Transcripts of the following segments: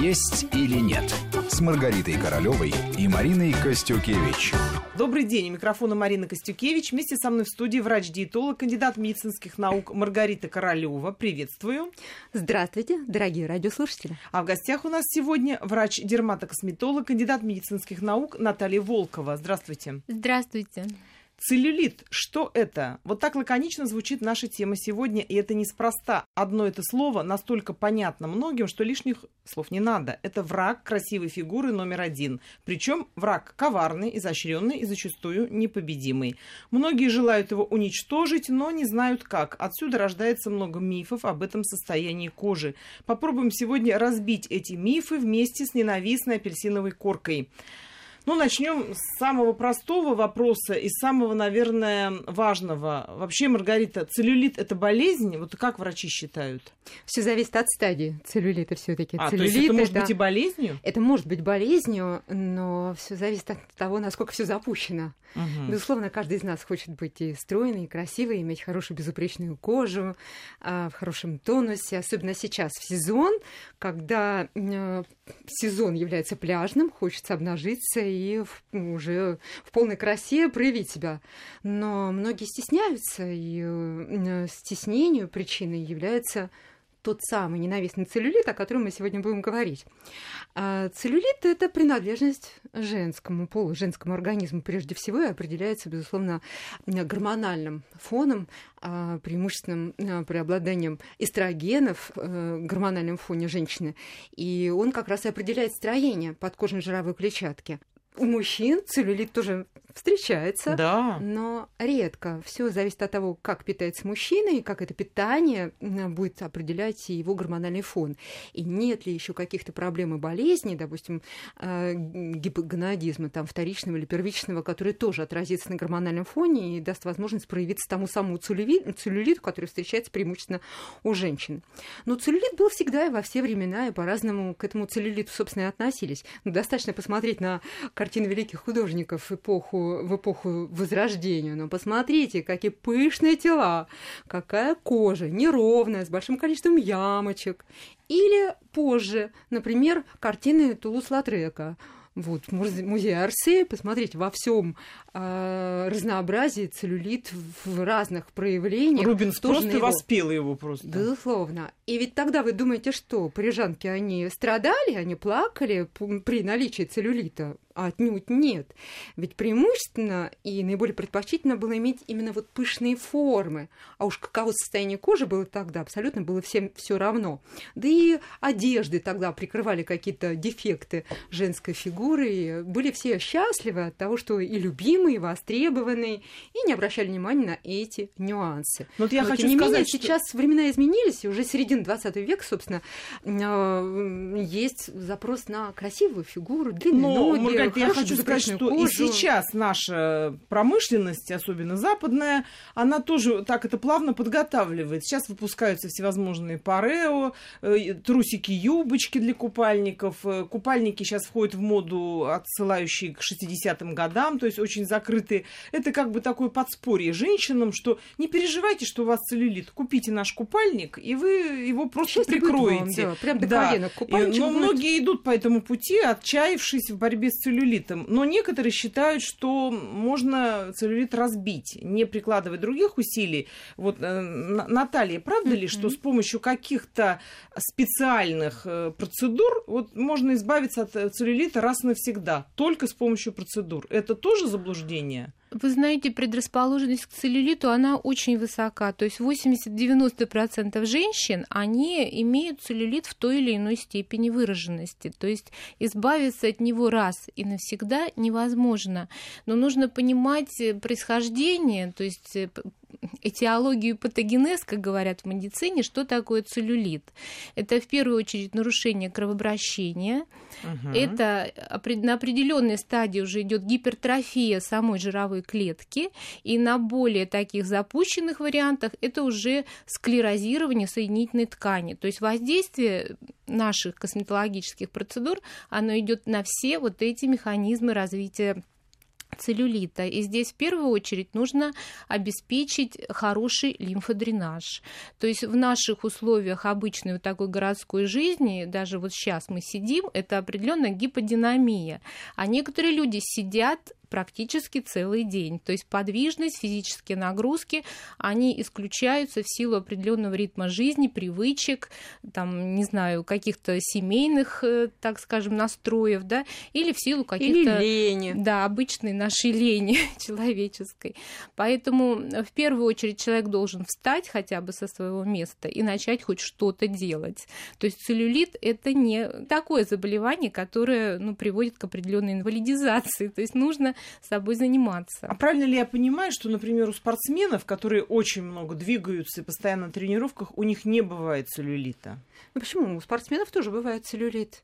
«Есть или нет» с Маргаритой Королевой и Мариной Костюкевич. Добрый день. У микрофона Марина Костюкевич. Вместе со мной в студии врач-диетолог, кандидат медицинских наук Маргарита Королева. Приветствую. Здравствуйте, дорогие радиослушатели. А в гостях у нас сегодня врач-дерматокосметолог, кандидат медицинских наук Наталья Волкова. Здравствуйте. Здравствуйте. Целлюлит, что это? Вот так лаконично звучит наша тема сегодня, и это неспроста. Одно это слово настолько понятно многим, что лишних слов не надо. Это враг красивой фигуры номер один. Причем враг коварный, изощренный и зачастую непобедимый. Многие желают его уничтожить, но не знают как. Отсюда рождается много мифов об этом состоянии кожи. Попробуем сегодня разбить эти мифы вместе с ненавистной апельсиновой коркой. Ну, начнем с самого простого вопроса и самого, наверное, важного. Вообще, Маргарита, целлюлит – это болезнь? Вот как врачи считают? Все зависит от стадии целлюлита все-таки. А, целлюлит то есть это может это... быть и болезнью? Это может быть болезнью, но все зависит от того, насколько все запущено. Угу. Безусловно, каждый из нас хочет быть и стройной, и красивой, иметь хорошую безупречную кожу, а, в хорошем тонусе, особенно сейчас в сезон, когда сезон является пляжным, хочется обнажиться и уже в полной красе проявить себя. Но многие стесняются, и э, стеснению причиной является тот самый ненавистный целлюлит, о котором мы сегодня будем говорить. А целлюлит – это принадлежность женскому полу, женскому организму прежде всего и определяется, безусловно, гормональным фоном, а, преимущественным а, преобладанием эстрогенов, э, гормональном фоне женщины. И он как раз и определяет строение подкожной жировой клетчатки. У мужчин целлюлит тоже встречается, да. но редко. Все зависит от того, как питается мужчина и как это питание будет определять его гормональный фон. И нет ли еще каких-то проблем и болезней, допустим, э, гипогонадизма, там, вторичного или первичного, который тоже отразится на гормональном фоне и даст возможность проявиться тому самому целлюлиту, который встречается преимущественно у женщин. Но целлюлит был всегда и во все времена, и по-разному к этому целлюлиту, собственно, и относились. Ну, достаточно посмотреть на картины великих художников эпоху в эпоху Возрождения. Но посмотрите, какие пышные тела, какая кожа, неровная, с большим количеством ямочек. Или позже, например, картины Тулус-Латрека – вот, музей Арсе, посмотрите, во всем э, разнообразии целлюлит в разных проявлениях. Рубинс просто его... воспел его просто. Безусловно. И ведь тогда вы думаете, что парижанки, они страдали, они плакали при наличии целлюлита? Отнюдь нет. Ведь преимущественно и наиболее предпочтительно было иметь именно вот пышные формы. А уж каково состояние кожи было тогда, абсолютно было всем все равно. Да и одежды тогда прикрывали какие-то дефекты женской фигуры. И были все счастливы от того, что и любимые, и востребованные, и не обращали внимания на эти нюансы. Но вот я Но, хочу тем не сказать, менее, что... сейчас времена изменились, и уже середина 20 века, собственно, э, есть запрос на красивую фигуру, длинные Но, ноги, Маргарита, я хочу сказать, что кожу. и сейчас наша промышленность, особенно западная, она тоже так это плавно подготавливает. Сейчас выпускаются всевозможные парео, э, трусики, юбочки для купальников. Э, купальники сейчас входят в моду, отсылающие к 60-м годам, то есть очень закрытые. Это как бы такое подспорье женщинам, что не переживайте, что у вас целлюлит. Купите наш купальник, и вы его просто Счастье прикроете. Вам, да, прям до да. колена. И, но будет... многие идут по этому пути, отчаявшись в борьбе с целлюлитом целлюлитом. Но некоторые считают, что можно целлюлит разбить, не прикладывая других усилий. Вот, э, Наталья, правда ли, что с помощью каких-то специальных э, процедур вот, можно избавиться от э, целлюлита раз навсегда? Только с помощью процедур. Это тоже заблуждение? Вы знаете, предрасположенность к целлюлиту, она очень высока. То есть 80-90% женщин, они имеют целлюлит в той или иной степени выраженности. То есть избавиться от него раз и навсегда невозможно. Но нужно понимать происхождение, то есть э, этиологию патогенез, как говорят в медицине, что такое целлюлит. Это в первую очередь нарушение кровообращения, угу. это на определенной стадии уже идет гипертрофия самой жировой клетки, и на более таких запущенных вариантах это уже склерозирование соединительной ткани. То есть воздействие наших косметологических процедур, оно идет на все вот эти механизмы развития целлюлита. И здесь в первую очередь нужно обеспечить хороший лимфодренаж. То есть в наших условиях обычной вот такой городской жизни, даже вот сейчас мы сидим, это определенная гиподинамия. А некоторые люди сидят практически целый день. То есть подвижность, физические нагрузки, они исключаются в силу определенного ритма жизни, привычек, там, не знаю, каких-то семейных, э, так скажем, настроев, да, или в силу каких-то... Лени. Да, обычной нашей лени человеческой. Поэтому в первую очередь человек должен встать хотя бы со своего места и начать хоть что-то делать. То есть целлюлит – это не такое заболевание, которое ну, приводит к определенной инвалидизации. То есть нужно собой заниматься. А правильно ли я понимаю, что, например, у спортсменов, которые очень много двигаются и постоянно на тренировках, у них не бывает целлюлита? Ну почему? У спортсменов тоже бывает целлюлит.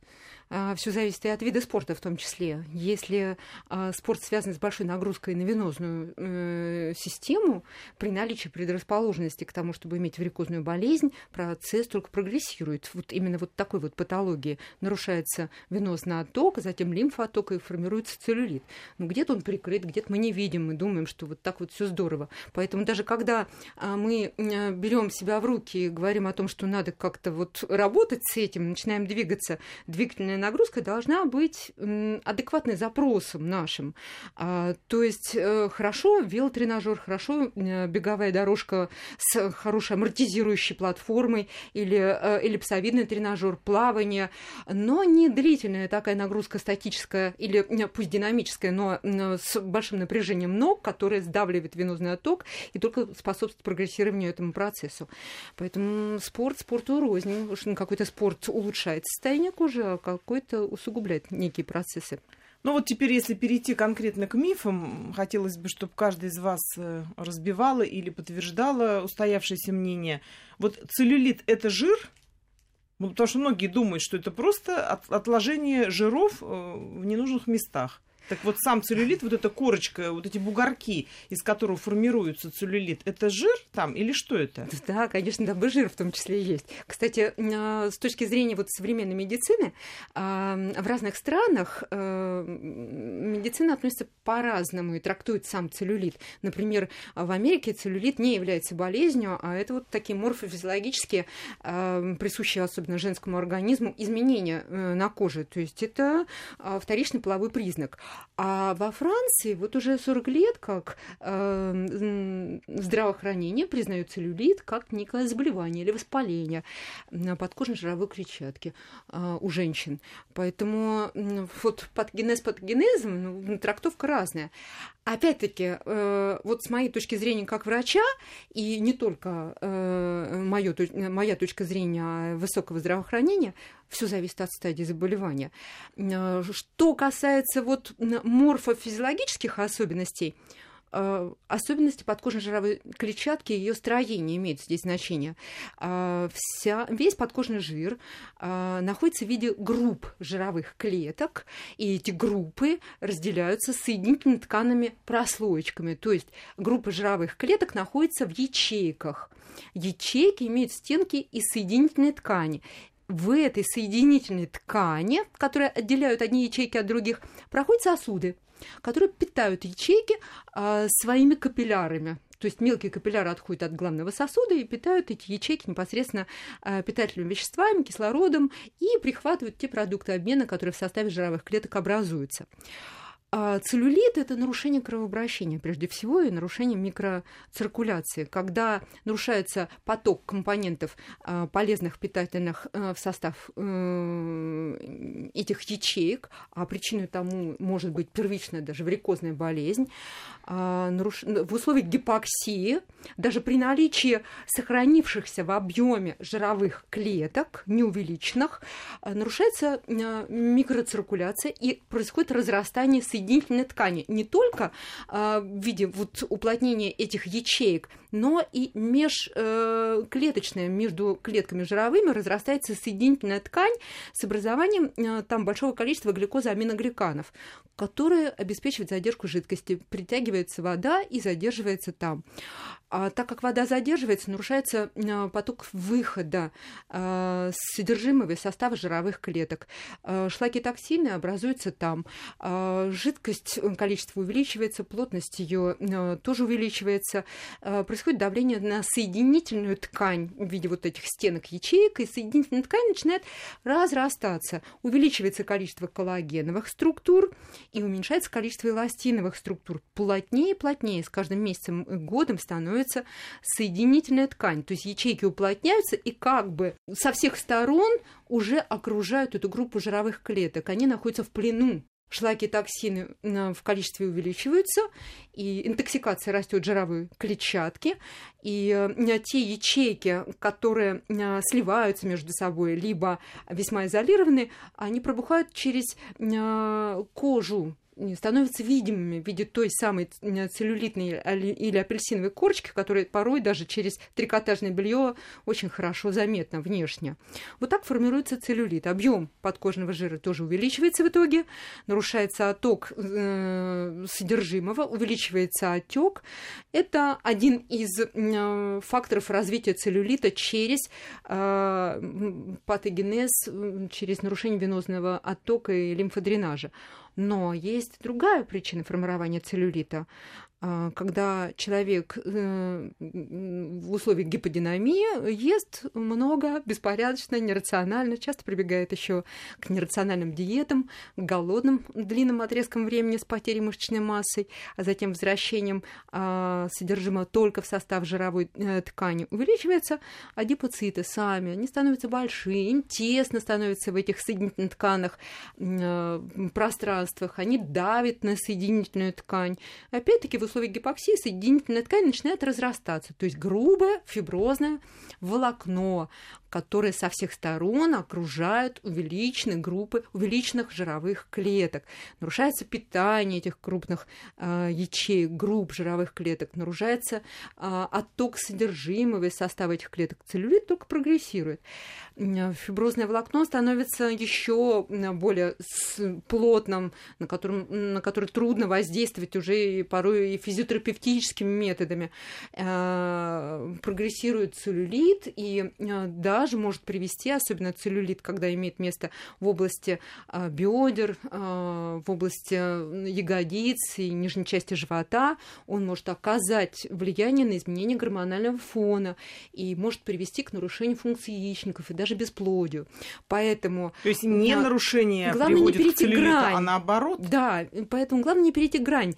А, все зависит и от вида спорта в том числе. Если а, спорт связан с большой нагрузкой на венозную э, систему, при наличии предрасположенности к тому, чтобы иметь варикозную болезнь, процесс только прогрессирует. Вот именно вот такой вот патологии нарушается венозный отток, затем лимфооток и формируется целлюлит. Но где-то он прикрыт, где-то мы не видим, мы думаем, что вот так вот все здорово. Поэтому даже когда а, мы берем себя в руки и говорим о том, что надо как-то вот работать с этим, начинаем двигаться, двигательная нагрузка должна быть адекватной запросам нашим. А, то есть э, хорошо велотренажер, хорошо беговая дорожка с хорошей амортизирующей платформой или э, эллипсовидный тренажер, плавание, но не длительная такая нагрузка статическая или пусть динамическая, но с большим напряжением ног, которая сдавливает венозный отток и только способствует прогрессированию этому процессу. Поэтому спорт спорту рознь. Какой-то спорт улучшает состояние кожи, а какой-то усугубляет некие процессы. Ну вот теперь, если перейти конкретно к мифам, хотелось бы, чтобы каждый из вас э, разбивала или подтверждала устоявшееся мнение. Вот целлюлит – это жир? Ну, потому что многие думают, что это просто отложение жиров э, в ненужных местах. Так вот сам целлюлит, вот эта корочка, вот эти бугорки, из которых формируется целлюлит, это жир там или что это? Да, конечно, да, жир в том числе есть. Кстати, а, с точки зрения вот современной медицины, а, в разных странах а, медицина относится по-разному и трактует сам целлюлит. Например, в Америке целлюлит не является болезнью, а это вот такие морфофизиологические, присущие особенно женскому организму, изменения э, на коже. То есть это вторичный половой признак. А во Франции вот уже 40 лет как э, здравоохранение признает целлюлит как некое заболевание или воспаление подкожно-жировой клетчатки э, у женщин. Поэтому вот патогенез патогенезом ну, трактовка разная. Опять-таки, э, вот с моей точки зрения как врача, и не только э, моё, моя точка зрения высокого здравоохранения, все зависит от стадии заболевания. Э, что касается вот морфофизиологических особенностей, особенности подкожно-жировой клетчатки и ее строение имеют здесь значение. Э, вся, весь подкожный жир находится в виде групп жировых клеток, и эти группы разделяются соединительными тканами прослоечками. То есть группа жировых клеток находится в ячейках. Ячейки имеют стенки из соединительной ткани в этой соединительной ткани, которые отделяют одни ячейки от других, проходят сосуды, которые питают ячейки а, своими капиллярами. То есть мелкие капилляры отходят от главного сосуда и питают эти ячейки непосредственно а, питательными веществами, кислородом и прихватывают те продукты обмена, которые в составе жировых клеток образуются. А целлюлит – это нарушение кровообращения, прежде всего, и нарушение микроциркуляции, когда нарушается поток компонентов а, полезных питательных а, в состав э, этих ячеек, а причиной тому может быть первичная даже варикозная болезнь, в условиях гипоксии, даже при наличии сохранившихся в объеме жировых клеток, неувеличенных, нарушается микроциркуляция и происходит разрастание соединений соединительной ткани не только э, в виде вот уплотнения этих ячеек, но и межклеточная, э, между клетками жировыми разрастается соединительная ткань с образованием э, там большого количества глюкоза-аминогликанов, которые обеспечивают задержку жидкости. Притягивается вода и задерживается там. А так как вода задерживается, нарушается поток выхода содержимого и состава жировых клеток. Шлаки токсины образуются там. Жидкость, количество увеличивается, плотность ее тоже увеличивается. Происходит давление на соединительную ткань в виде вот этих стенок ячеек, и соединительная ткань начинает разрастаться. Увеличивается количество коллагеновых структур и уменьшается количество эластиновых структур. Плотнее и плотнее с каждым месяцем и годом становится соединительная ткань. То есть ячейки уплотняются и как бы со всех сторон уже окружают эту группу жировых клеток. Они находятся в плену шлаки токсины в количестве увеличиваются, и интоксикация растет жировой клетчатки, и э, те ячейки, которые э, сливаются между собой, либо весьма изолированы, они пробухают через э, кожу становятся видимыми в виде той самой целлюлитной или апельсиновой корочки, которая порой даже через трикотажное белье очень хорошо заметна внешне. Вот так формируется целлюлит. Объем подкожного жира тоже увеличивается в итоге, нарушается отток э, содержимого, увеличивается отек. Это один из э, факторов развития целлюлита через э, патогенез, через нарушение венозного оттока и лимфодренажа. Но есть другая причина формирования целлюлита. А, когда человек э, в условиях гиподинамии ест много, беспорядочно, нерационально, часто прибегает еще к нерациональным диетам, к голодным длинным отрезкам времени с потерей мышечной массы, а затем возвращением а, содержимого только в состав жировой э, ткани, увеличиваются адипоциты сами, они становятся большие, им тесно становится в этих соединительных тканах, э, пространствах, они давят на соединительную ткань. Опять-таки, условиях гипоксии соединительная ткань начинает разрастаться, то есть грубое фиброзное волокно, которые со всех сторон окружают увеличенные группы увеличенных жировых клеток. Нарушается питание этих крупных э, ячеек, групп жировых клеток, нарушается э, отток содержимого из состава этих клеток. Целлюлит только прогрессирует. Фиброзное волокно становится еще более плотным, на, котором, на который трудно воздействовать уже и порой и физиотерапевтическими методами. Э, прогрессирует целлюлит, и э, даже даже может привести, особенно целлюлит, когда имеет место в области а, бедер, а, в области ягодиц и нижней части живота, он может оказать влияние на изменение гормонального фона и может привести к нарушению функции яичников и даже бесплодию. Поэтому... То есть не на... нарушение главное не перейти к целлюлиту, грань. а наоборот? Да, поэтому главное не перейти грань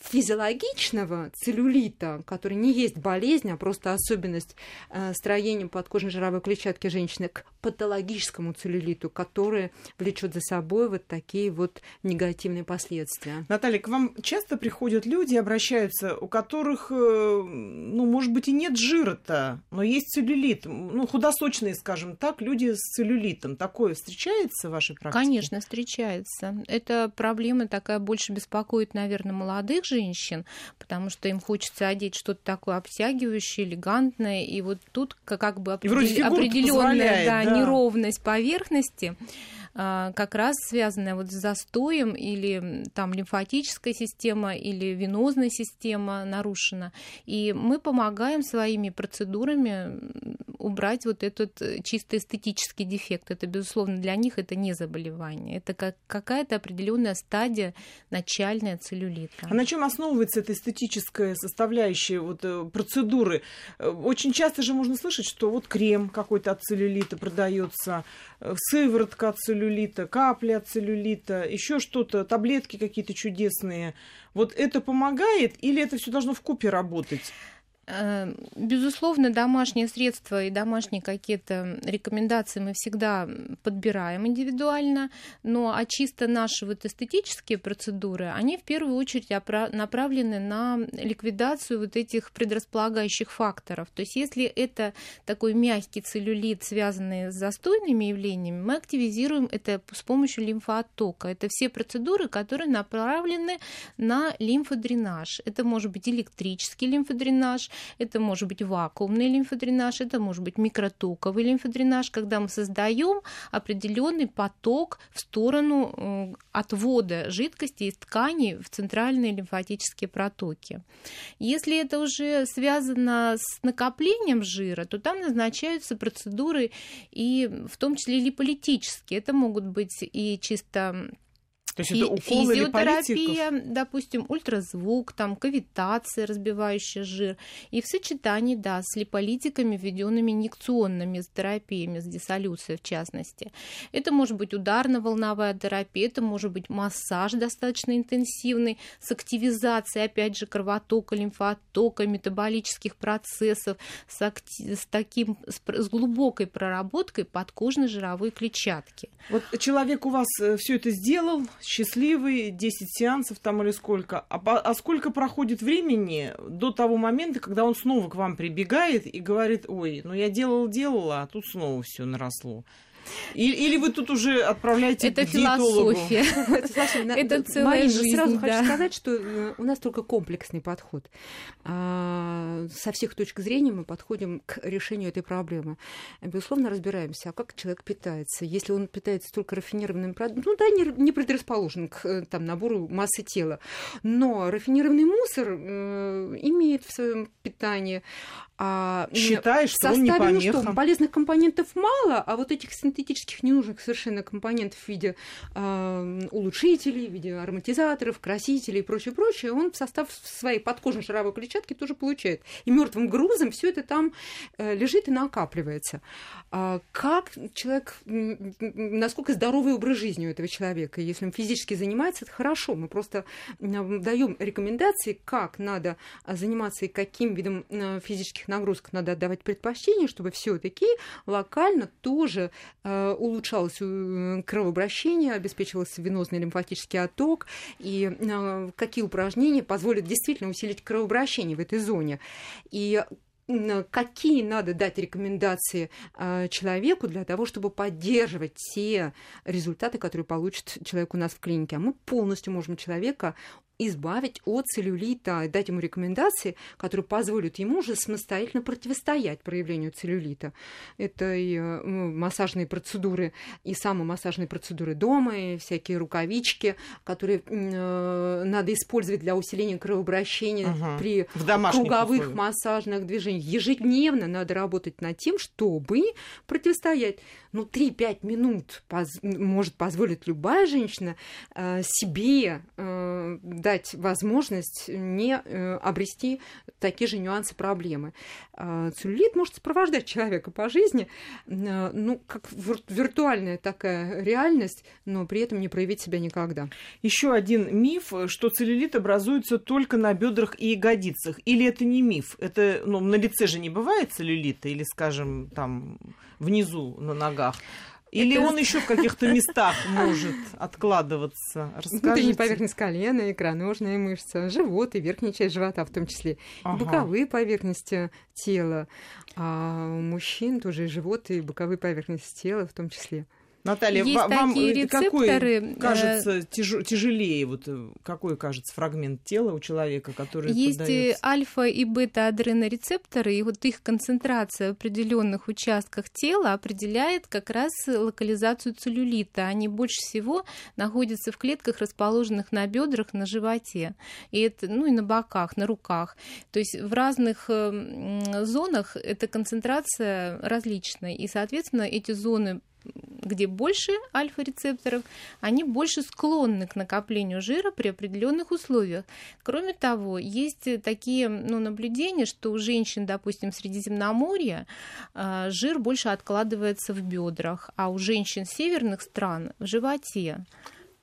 физиологичного целлюлита, который не есть болезнь, а просто особенность э, строения подкожной жировой клетчатки женщины, к патологическому целлюлиту, который влечет за собой вот такие вот негативные последствия. Наталья, к вам часто приходят люди, обращаются, у которых, э, ну, может быть, и нет жира-то, но есть целлюлит, ну, худосочные, скажем так, люди с целлюлитом. Такое встречается в вашей практике? Конечно, встречается. Эта проблема такая больше беспокоит, наверное, молодых женщин, потому что им хочется одеть что-то такое обтягивающее, элегантное, и вот тут как бы определенная да, да. неровность поверхности как раз связанная вот с застоем или там лимфатическая система или венозная система нарушена. И мы помогаем своими процедурами убрать вот этот э, чисто эстетический дефект. Это, безусловно, для них это не заболевание. Это как какая-то определенная стадия начальная целлюлита. А на чем основывается эта эстетическая составляющая вот, э, процедуры? Э, очень часто же можно слышать, что вот крем какой-то от целлюлита продается, сыворотка от целлюлита, целлюлита, капли от целлюлита, еще что-то, таблетки какие-то чудесные. Вот это помогает или это все должно в купе работать? Э, безусловно, домашние средства и домашние какие-то рекомендации мы всегда подбираем индивидуально, но а чисто наши вот эстетические процедуры, они в первую очередь направлены на ликвидацию вот этих предрасполагающих факторов. То есть если это такой мягкий целлюлит, связанный с застойными явлениями, мы активизируем это с помощью лимфооттока. Это все процедуры, которые направлены на лимфодренаж. Это может быть электрический лимфодренаж, Это может быть вакуумный лимфодренаж, это может быть микротоковый лимфодренаж, когда мы создаем определенный поток в сторону э, отвода жидкости из тканей в центральные лимфатические протоки. Если это уже связано с накоплением жира, то там назначаются процедуры и в том числе липолитические. Это могут быть и чисто то есть это уколы физиотерапия, допустим, ультразвук, там кавитация, разбивающая жир. И в сочетании, да, с липолитиками, введенными инъекционными терапиями, с диссолюцией в частности. Это может быть ударно-волновая терапия, это может быть массаж достаточно интенсивный, с активизацией, опять же, кровотока, лимфотока, метаболических процессов, с, акти... с таким, с, с глубокой проработкой подкожной жировой клетчатки. Вот человек у вас э, все это сделал, счастливый, 10 сеансов там или сколько. А, а сколько проходит времени до того момента, когда он снова к вам прибегает и говорит, ой, ну я делал-делала, а тут снова все наросло. Или, или вы тут уже отправляете Это к философия. Это целая жизнь. Сразу хочу сказать, что э, у нас только комплексный подход. А, со всех точек зрения мы подходим к решению этой проблемы. Безусловно, разбираемся, а как человек питается. Если он питается только рафинированным продуктом, ну да, не, не предрасположен к э, там, набору массы тела. Но рафинированный мусор э, имеет в своем питании а, Считаешь, что он не ну помеха. Что, полезных компонентов мало, а вот этих синтетических ненужных совершенно компонентов в виде э, улучшителей, в виде ароматизаторов, красителей и прочее, прочее, он в состав своей подкожной жировой клетчатки тоже получает. И мертвым грузом все это там э, лежит и накапливается. А как человек, насколько здоровый образ жизни у этого человека, если он физически занимается, это хорошо. Мы просто даем рекомендации, как надо заниматься и каким видом э, физических нагрузках надо отдавать предпочтение, чтобы все-таки локально тоже э, улучшалось э, кровообращение, обеспечивался венозный лимфатический отток, и э, какие упражнения позволят действительно усилить кровообращение в этой зоне. И какие надо дать рекомендации э, человеку для того, чтобы поддерживать те результаты, которые получит человек у нас в клинике. А мы полностью можем человека избавить от целлюлита, дать ему рекомендации, которые позволят ему уже самостоятельно противостоять проявлению целлюлита. Это и э, массажные процедуры, и самомассажные процедуры дома, и всякие рукавички, которые э, надо использовать для усиления кровообращения угу. при круговых условиях. массажных движениях. Ежедневно надо работать над тем, чтобы противостоять. Ну, 3-5 минут поз- может позволить любая женщина э, себе э, дать возможность не э, обрести такие же нюансы проблемы. А, целлюлит может сопровождать человека по жизни, э, ну, как виртуальная такая реальность, но при этом не проявить себя никогда. Еще один миф, что целлюлит образуется только на бедрах и ягодицах. Или это не миф? Это, ну, на лице же не бывает целлюлита, или, скажем, там внизу на ногах. Или это... он еще в каких-то местах может откладываться? Расскажите. Внутренняя поверхность колена, икроножная мышца, живот и верхняя часть живота в том числе. Ага. боковые поверхности тела. А у мужчин тоже и живот, и боковые поверхности тела в том числе. Наталья, Есть вам такие рецепторы, какой кажется э, тяж, тяжелее, вот э, какой кажется фрагмент тела у человека, который Есть поддается? альфа и бета-адренорецепторы, и вот их концентрация в определенных участках тела определяет как раз локализацию целлюлита. Они больше всего находятся в клетках, расположенных на бедрах, на животе, и это, ну и на боках, на руках. То есть в разных э, зонах эта концентрация различная, и, соответственно, эти зоны где больше альфа-рецепторов, они больше склонны к накоплению жира при определенных условиях. Кроме того, есть такие ну, наблюдения, что у женщин, допустим, Средиземноморья а, жир больше откладывается в бедрах, а у женщин северных стран в животе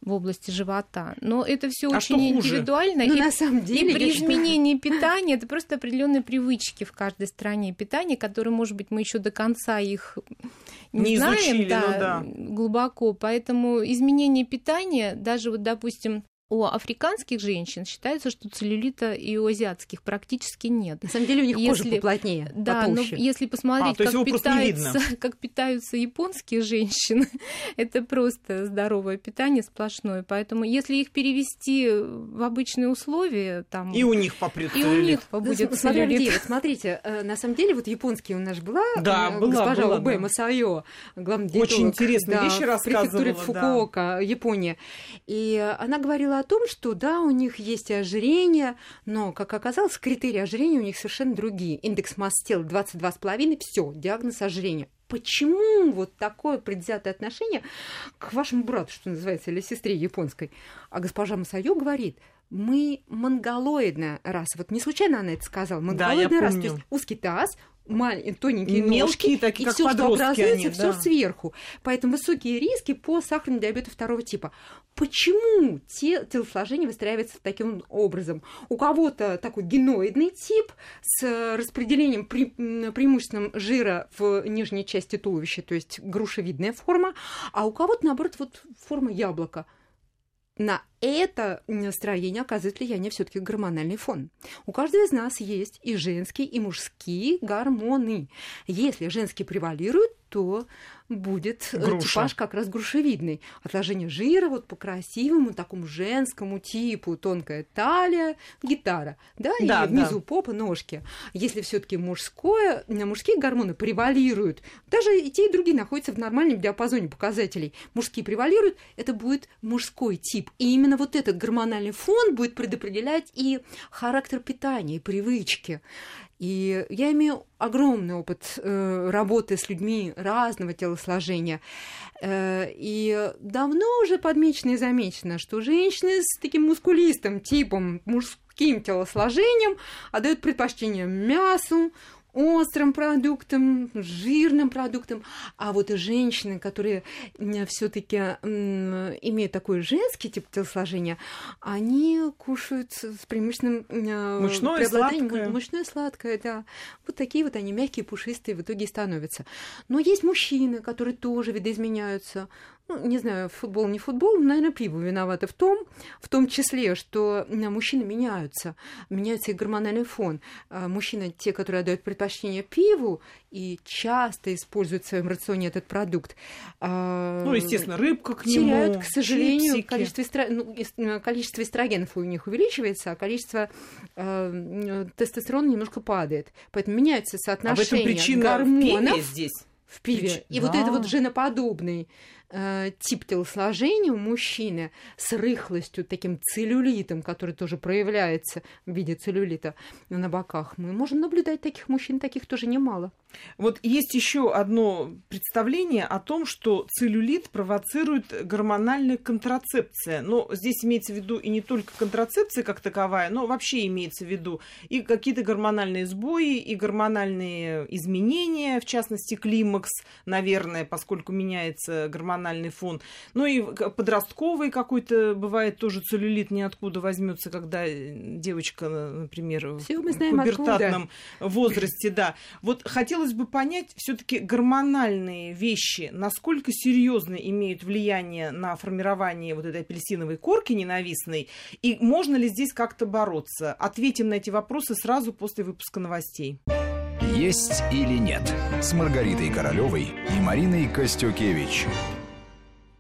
в области живота. Но это все а очень индивидуально. Ну, и, на самом деле, и при изменении считаю... питания это просто определенные привычки в каждой стране питания, которые, может быть, мы еще до конца их не, не знаем изучили, да, ну, да. глубоко. Поэтому изменение питания, даже вот, допустим, у африканских женщин считается, что целлюлита и у азиатских практически нет. На самом деле у них если, кожа поплотнее, Да, потолще. но если посмотреть, а, как, питаются, как питаются японские женщины, это просто здоровое питание сплошное. Поэтому если их перевести в обычные условия, там... И у них попрет И у них будет да, целлюлит. Вот смотрите, э, на самом деле вот японские у нас была, да, э, была госпожа была, Убэ да. Масайо, главный Очень интересные да, вещи рассказывала. префектуре Фукуока, да. Япония. И она говорила о том, что да, у них есть ожирение, но, как оказалось, критерии ожирения у них совершенно другие. Индекс масс тела 22,5, все, диагноз ожирения. Почему вот такое предвзятое отношение к вашему брату, что называется, или сестре японской? А госпожа Масайо говорит, мы монголоидная раса. Вот не случайно она это сказала. Монголоидная да, раса. То есть узкий таз, маленькие, тоненькие Мелкие, ножки, такие, и все, что образуется, они, все да. сверху. Поэтому высокие риски по сахарному диабету второго типа. Почему те, телосложение выстраивается таким образом? У кого-то такой геноидный тип с распределением пре, преимущественным жира в нижней части туловища, то есть грушевидная форма, а у кого-то, наоборот, вот форма яблока. На это строение оказывает влияние все-таки гормональный фон. У каждого из нас есть и женские, и мужские гормоны. Если женские превалируют, то будет Груша. типаж как раз грушевидный. Отложение жира вот по красивому такому женскому типу. Тонкая талия, гитара, да, да и внизу да. попа, ножки. Если все таки мужское, мужские гормоны превалируют, даже и те, и другие находятся в нормальном диапазоне показателей. Мужские превалируют, это будет мужской тип. И именно вот этот гормональный фон будет предопределять и характер питания, и привычки. И я имею огромный опыт э, работы с людьми разного телосложения. Э, и давно уже подмечено и замечено, что женщины с таким мускулистым типом, мужским телосложением отдают предпочтение мясу, острым продуктам, жирным продуктам, а вот и женщины, которые все-таки имеют такой женский тип телосложения, они кушают с преимущественным мучное и сладкое. Мучное сладкое, да. Вот такие вот они мягкие, пушистые в итоге становятся. Но есть мужчины, которые тоже видоизменяются ну, не знаю, футбол, не футбол, наверное, пиво виновато в том, в том числе, что мужчины меняются, меняется их гормональный фон. Мужчины, те, которые отдают предпочтение пиву и часто используют в своем рационе этот продукт. Ну, естественно, рыбка к теряют, нему, к сожалению, чипсики. количество, эстро... ну, количество эстрогенов у них увеличивается, а количество э, тестостерона немножко падает. Поэтому меняется соотношение а в этом причина гормонов здесь в пиве. И да. вот это вот женоподобный э, тип телосложения у мужчины с рыхлостью, таким целлюлитом, который тоже проявляется в виде целлюлита на боках, мы можем наблюдать таких мужчин, таких тоже немало. Вот есть еще одно представление о том, что целлюлит провоцирует гормональная контрацепция. Но здесь имеется в виду и не только контрацепция как таковая, но вообще имеется в виду и какие-то гормональные сбои, и гормональные изменения, в частности, климакс, наверное, поскольку меняется гормональный фон. Ну и подростковый какой-то бывает тоже целлюлит ниоткуда возьмется, когда девочка, например, Всё мы знаем в пубертатном откуда. возрасте, да. Вот хотелось бы понять, все-таки гормональные вещи, насколько серьезно имеют влияние на формирование вот этой апельсиновой корки ненавистной, и можно ли здесь как-то бороться? Ответим на эти вопросы сразу после выпуска новостей. Есть или нет с Маргаритой Королевой и Мариной Костюкевич.